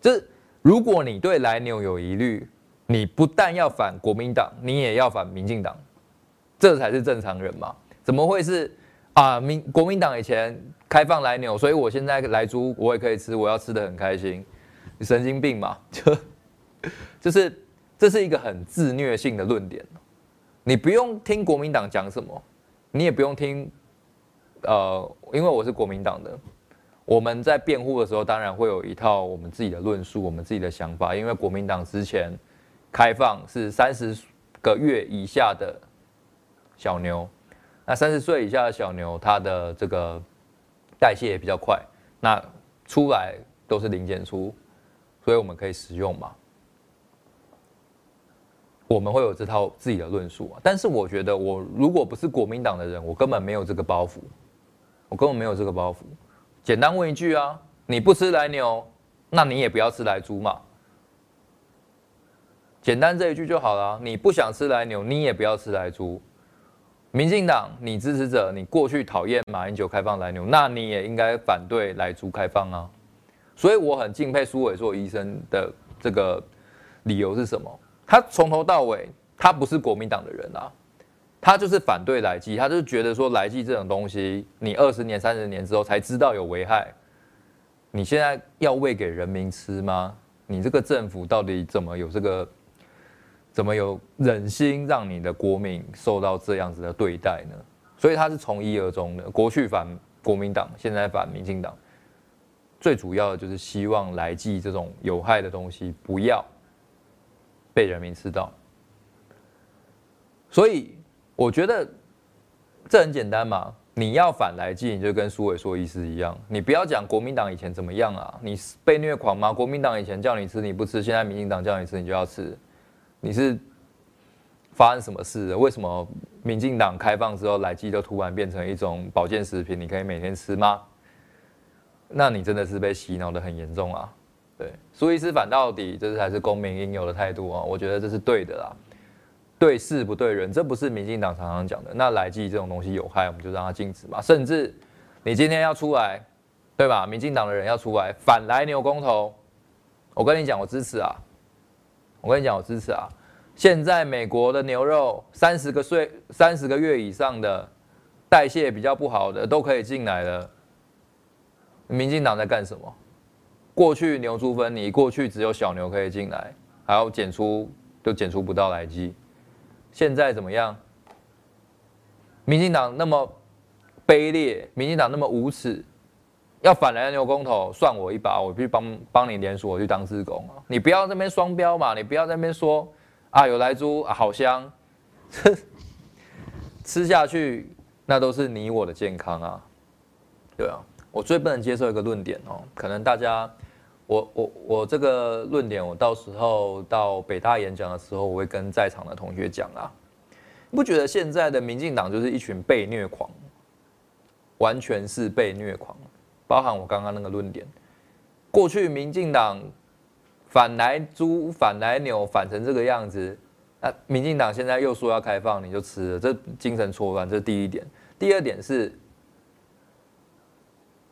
就是如果你对来牛有疑虑，你不但要反国民党，你也要反民进党，这才是正常人嘛？怎么会是啊？民国民党以前开放来牛，所以我现在来猪我也可以吃，我要吃得很开心，你神经病嘛？就 就是这是一个很自虐性的论点，你不用听国民党讲什么。你也不用听，呃，因为我是国民党的，我们在辩护的时候，当然会有一套我们自己的论述，我们自己的想法。因为国民党之前开放是三十个月以下的小牛，那三十岁以下的小牛，它的这个代谢也比较快，那出来都是零检出，所以我们可以使用嘛。我们会有这套自己的论述啊，但是我觉得，我如果不是国民党的人，我根本没有这个包袱，我根本没有这个包袱。简单问一句啊，你不吃莱牛，那你也不要吃来猪嘛。简单这一句就好了，你不想吃来牛，你也不要吃来猪。民进党，你支持者，你过去讨厌马英九开放莱牛，那你也应该反对来猪开放啊。所以我很敬佩苏伟硕医生的这个理由是什么？他从头到尾，他不是国民党的人啊，他就是反对来剂，他就是觉得说来剂这种东西，你二十年、三十年之后才知道有危害，你现在要喂给人民吃吗？你这个政府到底怎么有这个，怎么有忍心让你的国民受到这样子的对待呢？所以他是从一而终的，过去反国民党，现在反民进党，最主要的就是希望来剂这种有害的东西不要。被人民吃到，所以我觉得这很简单嘛。你要反莱剂，你就跟苏伟说医师一样，你不要讲国民党以前怎么样啊，你是被虐狂吗？国民党以前叫你吃你不吃，现在民进党叫你吃你就要吃，你是发生什么事？为什么民进党开放之后，莱剂就突然变成一种保健食品，你可以每天吃吗？那你真的是被洗脑得很严重啊！对，苏医师反到底，这才是公民应有的态度啊！我觉得这是对的啦，对事不对人，这不是民进党常常讲的。那莱剂这种东西有害，我们就让它禁止嘛。甚至你今天要出来，对吧？民进党的人要出来反来牛公投，我跟你讲，我支持啊！我跟你讲，我支持啊！现在美国的牛肉，三十个岁、三十个月以上的代谢比较不好的都可以进来了，民进党在干什么？过去牛猪分离，过去只有小牛可以进来，还要检出都检出不到莱剂。现在怎么样？民进党那么卑劣，民进党那么无耻，要反莱牛公投，算我一把，我去帮帮你连署，我去当志工！你不要在那边双标嘛，你不要在那边说啊有莱猪啊好香，吃下去那都是你我的健康啊，对啊，我最不能接受一个论点哦，可能大家。我我我这个论点，我到时候到北大演讲的时候，我会跟在场的同学讲啊。你不觉得现在的民进党就是一群被虐狂，完全是被虐狂，包含我刚刚那个论点。过去民进党反来猪、反来牛，反成这个样子，那民进党现在又说要开放，你就吃了，这精神错乱。这第一点。第二点是，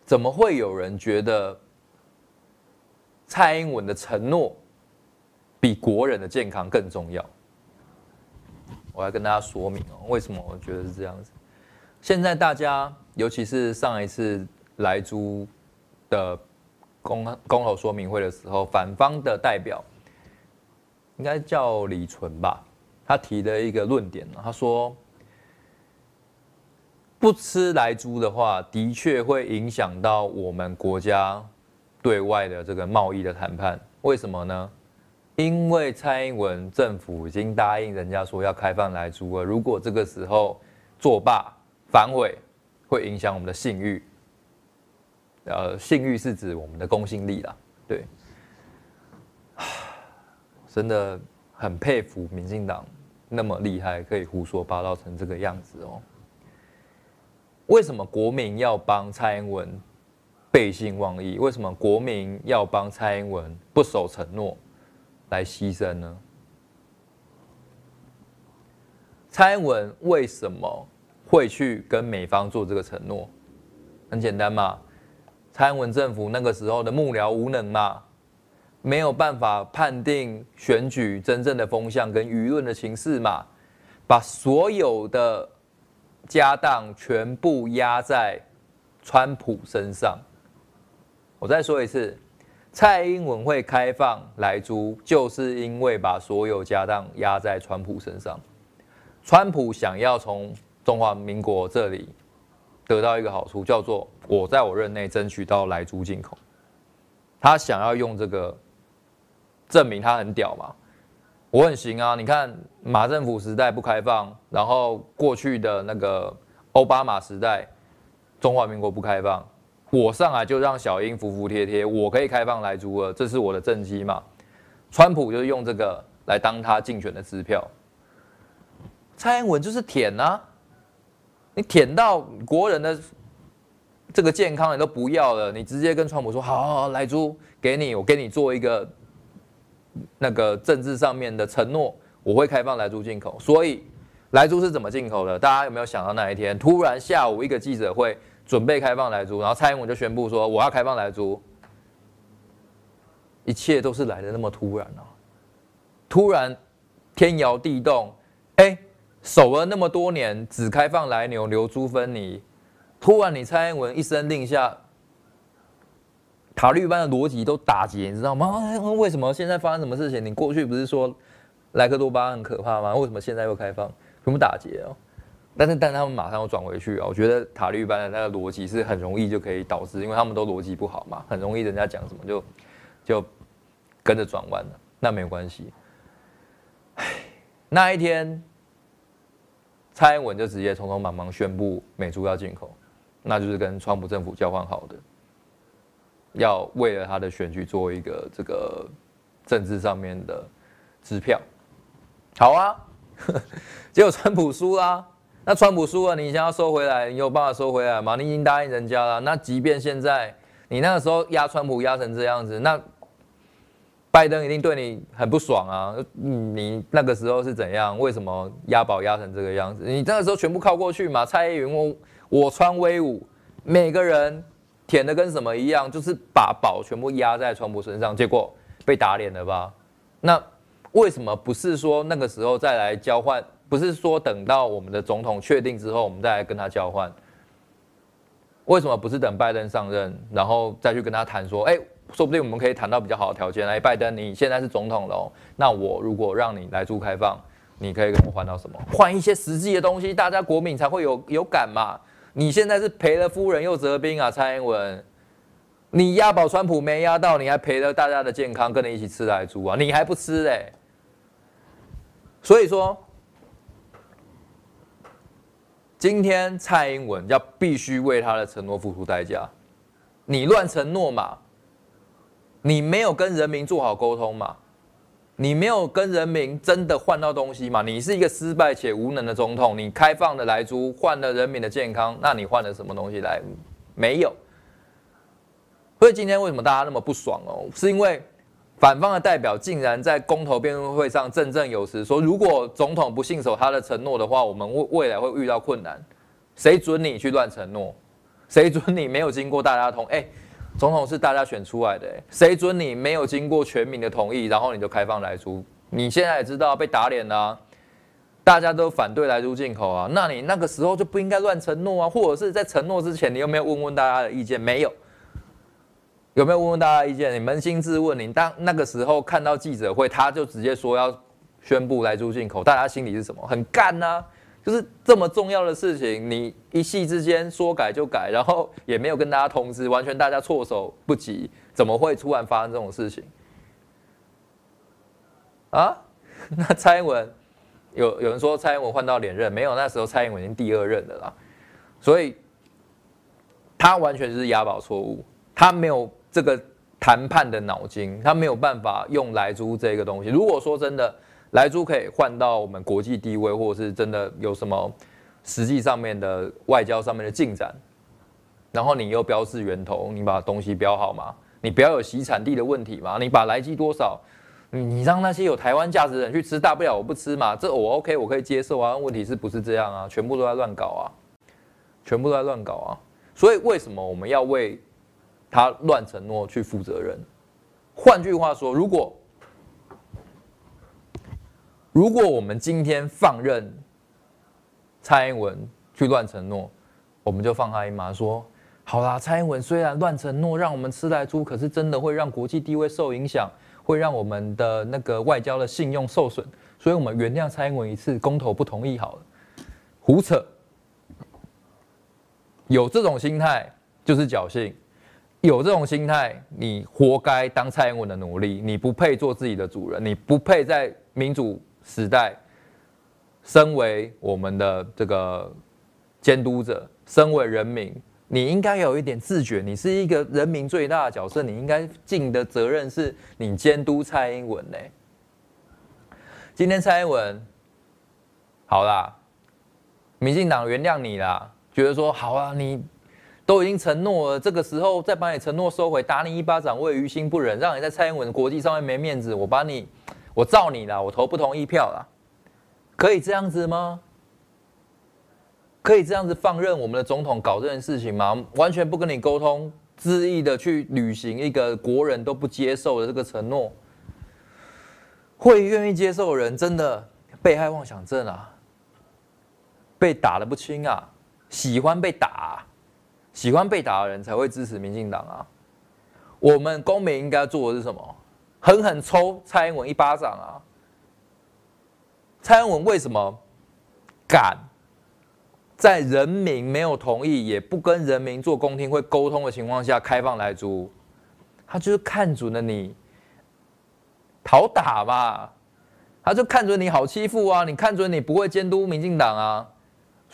怎么会有人觉得？蔡英文的承诺比国人的健康更重要。我要跟大家说明哦，为什么我觉得是这样子。现在大家，尤其是上一次莱猪的公公投说明会的时候，反方的代表应该叫李纯吧，他提的一个论点，他说不吃莱猪的话，的确会影响到我们国家。对外的这个贸易的谈判，为什么呢？因为蔡英文政府已经答应人家说要开放来租了。如果这个时候作罢反悔，会影响我们的信誉。呃，信誉是指我们的公信力啦。对，真的很佩服民进党那么厉害，可以胡说八道成这个样子哦。为什么国民要帮蔡英文？背信忘义，为什么国民要帮蔡英文不守承诺来牺牲呢？蔡英文为什么会去跟美方做这个承诺？很简单嘛，蔡英文政府那个时候的幕僚无能嘛，没有办法判定选举真正的风向跟舆论的情势嘛，把所有的家当全部压在川普身上。我再说一次，蔡英文会开放莱猪，就是因为把所有家当压在川普身上。川普想要从中华民国这里得到一个好处，叫做我在我任内争取到莱猪进口。他想要用这个证明他很屌嘛，我很行啊！你看马政府时代不开放，然后过去的那个奥巴马时代，中华民国不开放。我上来就让小英服服帖帖，我可以开放莱猪了，这是我的政绩嘛。川普就是用这个来当他竞选的支票。蔡英文就是舔啊，你舔到国人的这个健康你都不要了，你直接跟川普说，好，好，好，莱猪给你，我给你做一个那个政治上面的承诺，我会开放莱猪进口。所以莱猪是怎么进口的？大家有没有想到那一天突然下午一个记者会？准备开放来租，然后蔡英文就宣布说我要开放来租，一切都是来的那么突然啊！突然天摇地动，哎，守了那么多年只开放来牛，留猪分离，突然你蔡英文一声令下，塔律班的逻辑都打结，你知道吗？为什么现在发生什么事情？你过去不是说莱克多巴很可怕吗？为什么现在又开放？全部打结哦！但是，但他们马上又转回去啊！我觉得塔绿班的那个逻辑是很容易就可以导致，因为他们都逻辑不好嘛，很容易人家讲什么就就跟着转弯了。那没有关系。那一天，蔡英文就直接匆匆忙忙宣布美猪要进口，那就是跟川普政府交换好的，要为了他的选举做一个这个政治上面的支票。好啊，结果川普输啦。那川普输了，你想要收回来，你有办法收回来吗？你已经答应人家了。那即便现在你那个时候压川普压成这样子，那拜登一定对你很不爽啊！你那个时候是怎样？为什么押宝押成这个样子？你那个时候全部靠过去嘛？蔡英文我我川威武，每个人舔的跟什么一样，就是把宝全部压在川普身上，结果被打脸了吧？那为什么不是说那个时候再来交换？不是说等到我们的总统确定之后，我们再来跟他交换。为什么不是等拜登上任，然后再去跟他谈说，哎，说不定我们可以谈到比较好的条件。哎，拜登，你现在是总统了，那我如果让你来住开放，你可以跟我换到什么？换一些实际的东西，大家国民才会有有感嘛。你现在是赔了夫人又折兵啊，蔡英文，你押宝川普没押到，你还赔了大家的健康，跟你一起吃莱猪啊，你还不吃嘞？所以说。今天蔡英文要必须为他的承诺付出代价，你乱承诺嘛？你没有跟人民做好沟通嘛？你没有跟人民真的换到东西嘛？你是一个失败且无能的总统，你开放的莱猪换了人民的健康，那你换了什么东西来？没有。所以今天为什么大家那么不爽哦？是因为反方的代表竟然在公投辩论会上振振有词说，如果总统不信守他的承诺的话，我们未未来会遇到困难。谁准你去乱承诺？谁准你没有经过大家同？哎，总统是大家选出来的，谁准你没有经过全民的同意，然后你就开放莱猪？你现在也知道被打脸了，大家都反对莱猪进口啊，那你那个时候就不应该乱承诺啊，或者是在承诺之前，你有没有问问大家的意见？没有，有没有问问大家意见？你扪心自问，你当那个时候看到记者会，他就直接说要宣布来猪进口，大家心里是什么？很干呐。就是这么重要的事情，你一夕之间说改就改，然后也没有跟大家通知，完全大家措手不及，怎么会突然发生这种事情？啊？那蔡英文有有人说蔡英文换到连任，没有，那时候蔡英文已经第二任了啦，所以他完全是押宝错误，他没有这个谈判的脑筋，他没有办法用莱猪这个东西。如果说真的。莱猪可以换到我们国际地位，或者是真的有什么实际上面的外交上面的进展，然后你又标示源头，你把东西标好嘛？你不要有洗产地的问题嘛？你把来基多少，你让那些有台湾价值的人去吃，大不了我不吃嘛，这我 OK，我可以接受啊。问题是不是这样啊？全部都在乱搞啊，全部都在乱搞啊。所以为什么我们要为他乱承诺去负责任？换句话说，如果如果我们今天放任蔡英文去乱承诺，我们就放他一马，说好啦，蔡英文虽然乱承诺让我们吃莱猪，可是真的会让国际地位受影响，会让我们的那个外交的信用受损，所以我们原谅蔡英文一次，公投不同意好了。胡扯！有这种心态就是侥幸，有这种心态你活该当蔡英文的奴隶，你不配做自己的主人，你不配在民主。时代，身为我们的这个监督者，身为人民，你应该有一点自觉。你是一个人民最大的角色，你应该尽的责任是你监督蔡英文呢。今天蔡英文好啦，民进党原谅你啦，觉得说好啊，你都已经承诺了，这个时候再把你承诺收回，打你一巴掌，我也于心不忍，让你在蔡英文国际上面没面子，我把你。我照你了，我投不同意票了，可以这样子吗？可以这样子放任我们的总统搞这件事情吗？完全不跟你沟通，恣意的去履行一个国人都不接受的这个承诺，会愿意接受的人真的被害妄想症啊，被打得不轻啊，喜欢被打，喜欢被打的人才会支持民进党啊。我们公民应该做的是什么？狠狠抽蔡英文一巴掌啊！蔡英文为什么敢在人民没有同意，也不跟人民做公听会沟通的情况下开放来租？他就是看准了你讨打嘛，他就看准你好欺负啊！你看准你不会监督民进党啊，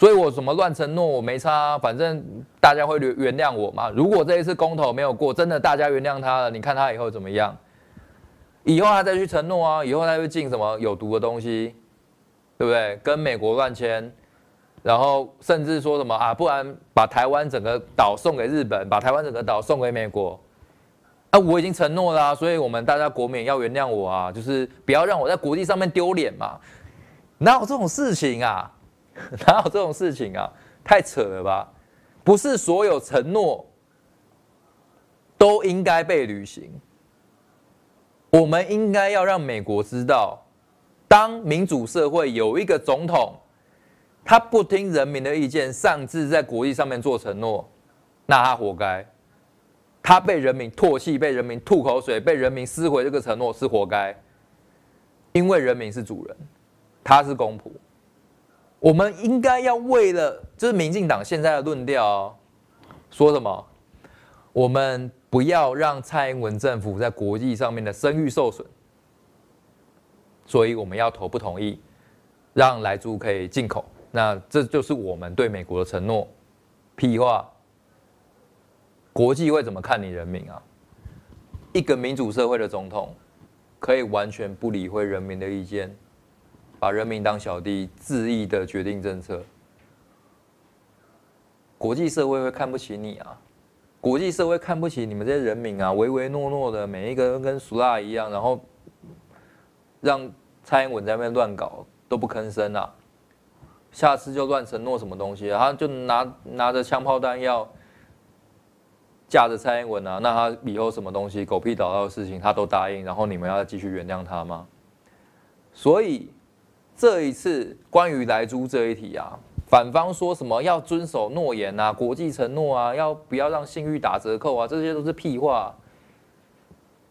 所以我什么乱承诺我没差啊，反正大家会原原谅我嘛。如果这一次公投没有过，真的大家原谅他了，你看他以后怎么样？以后他再去承诺啊，以后他会进什么有毒的东西，对不对？跟美国乱签，然后甚至说什么啊，不然把台湾整个岛送给日本，把台湾整个岛送给美国。啊，我已经承诺了啊，所以我们大家国民要原谅我啊，就是不要让我在国际上面丢脸嘛。哪有这种事情啊？哪有这种事情啊？太扯了吧？不是所有承诺都应该被履行。我们应该要让美国知道，当民主社会有一个总统，他不听人民的意见，擅自在国际上面做承诺，那他活该。他被人民唾弃，被人民吐口水，被人民撕毁这个承诺是活该。因为人民是主人，他是公仆。我们应该要为了，就是民进党现在的论调哦，说什么？我们。不要让蔡英文政府在国际上面的声誉受损，所以我们要投不同意，让莱猪可以进口。那这就是我们对美国的承诺。屁话，国际会怎么看你人民啊？一个民主社会的总统可以完全不理会人民的意见，把人民当小弟，恣意的决定政策？国际社会会看不起你啊！国际社会看不起你们这些人民啊，唯唯诺诺的，每一个人跟俗辣一样，然后让蔡英文在那边乱搞都不吭声啊！下次就乱承诺什么东西，他就拿拿着枪炮弹药架着蔡英文啊，那他以后什么东西狗屁倒灶的事情他都答应，然后你们要继续原谅他吗？所以这一次关于莱猪这一题啊，反方说什么要遵守诺言啊，国际承诺啊，要不要让信誉打折扣啊？这些都是屁话。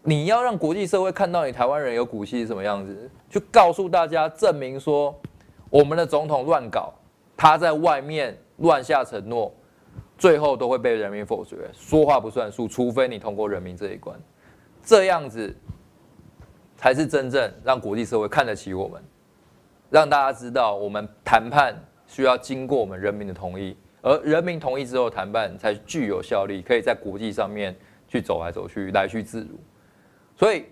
你要让国际社会看到你台湾人有骨气是什么样子，去告诉大家，证明说。我们的总统乱搞，他在外面乱下承诺，最后都会被人民否决，说话不算数，除非你通过人民这一关，这样子才是真正让国际社会看得起我们，让大家知道我们谈判需要经过我们人民的同意，而人民同意之后谈判才具有效力，可以在国际上面去走来走去，来去自如。所以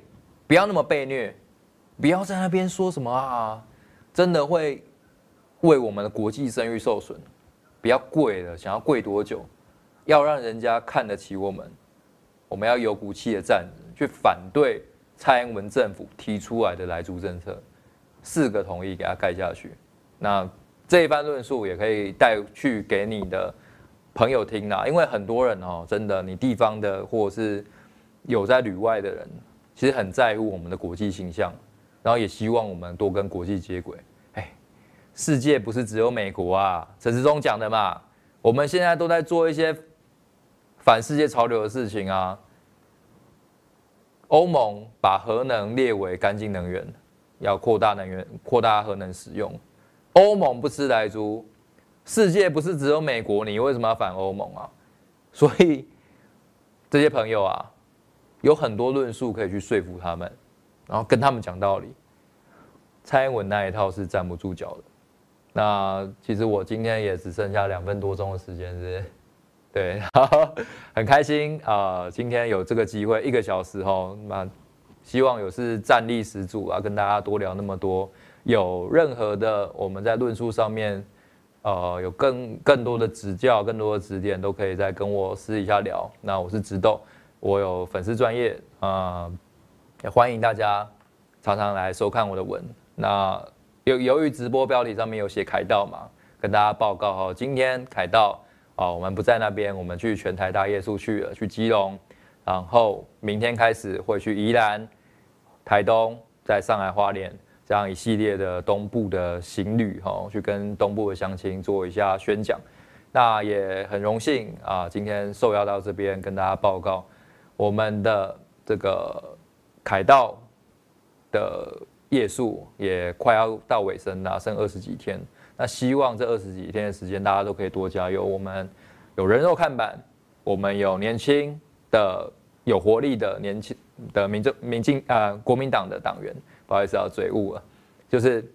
不要那么被虐，不要在那边说什么啊，真的会。为我们的国际声誉受损，不要跪了，想要跪多久？要让人家看得起我们，我们要有骨气的站着，去反对蔡英文政府提出来的来租政策，四个同意给他盖下去。那这一番论述也可以带去给你的朋友听啦，因为很多人哦，真的，你地方的或者是有在旅外的人，其实很在乎我们的国际形象，然后也希望我们多跟国际接轨。世界不是只有美国啊，陈时中讲的嘛。我们现在都在做一些反世界潮流的事情啊。欧盟把核能列为干净能源，要扩大能源，扩大核能使用。欧盟不吃莱猪，世界不是只有美国，你为什么要反欧盟啊？所以这些朋友啊，有很多论述可以去说服他们，然后跟他们讲道理。蔡英文那一套是站不住脚的。那其实我今天也只剩下两分多钟的时间，是，对，很开心啊、今天有这个机会，一个小时哈，那希望有是战力十足啊，跟大家多聊那么多。有任何的我们在论述上面，呃，有更更多的指教、更多的指点，都可以再跟我私底下聊。那我是直豆，我有粉丝专业啊、也欢迎大家常常来收看我的文。那。由由于直播标题上面有写凯道嘛，跟大家报告哈，今天凯道啊，我们不在那边，我们去全台大夜宿去了，去基隆，然后明天开始会去宜兰、台东，在上海花莲这样一系列的东部的行旅哈，去跟东部的乡亲做一下宣讲。那也很荣幸啊，今天受邀到这边跟大家报告我们的这个凯道的。夜宿也快要到尾声了，剩二十几天。那希望这二十几天的时间，大家都可以多加油。我们有人肉看板，我们有年轻的、有活力的年轻的民政、民进啊、呃、国民党的党员。不好意思，要嘴误了，就是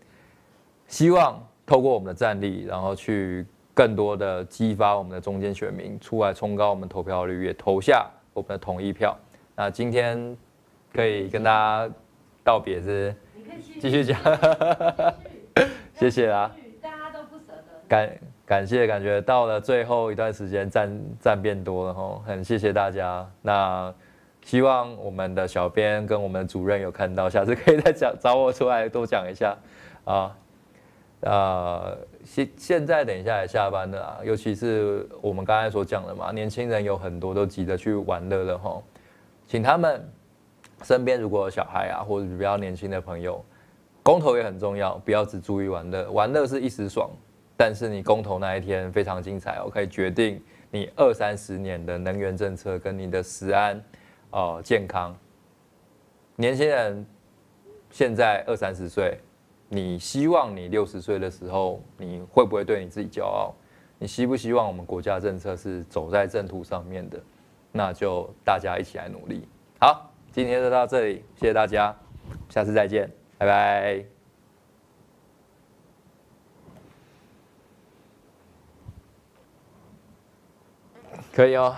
希望透过我们的战力，然后去更多的激发我们的中间选民出来冲高我们投票率，也投下我们的同一票。那今天可以跟大家道别是。继续讲，谢谢啦。大家都不舍得。感感谢，感觉到了最后一段时间站站变多了吼，很谢谢大家。那希望我们的小编跟我们的主任有看到，下次可以再讲找我出来多讲一下啊。呃，现现在等一下也下班了啊，尤其是我们刚才所讲的嘛，年轻人有很多都急着去玩乐了吼，请他们。身边如果有小孩啊，或者比较年轻的朋友，公投也很重要，不要只注意玩乐。玩乐是一时爽，但是你公投那一天非常精彩哦，可以决定你二三十年的能源政策跟你的食安哦、健康。年轻人现在二三十岁，你希望你六十岁的时候，你会不会对你自己骄傲？你希不希望我们国家政策是走在正途上面的？那就大家一起来努力，好。今天就到这里，谢谢大家，下次再见，拜拜。可以哦。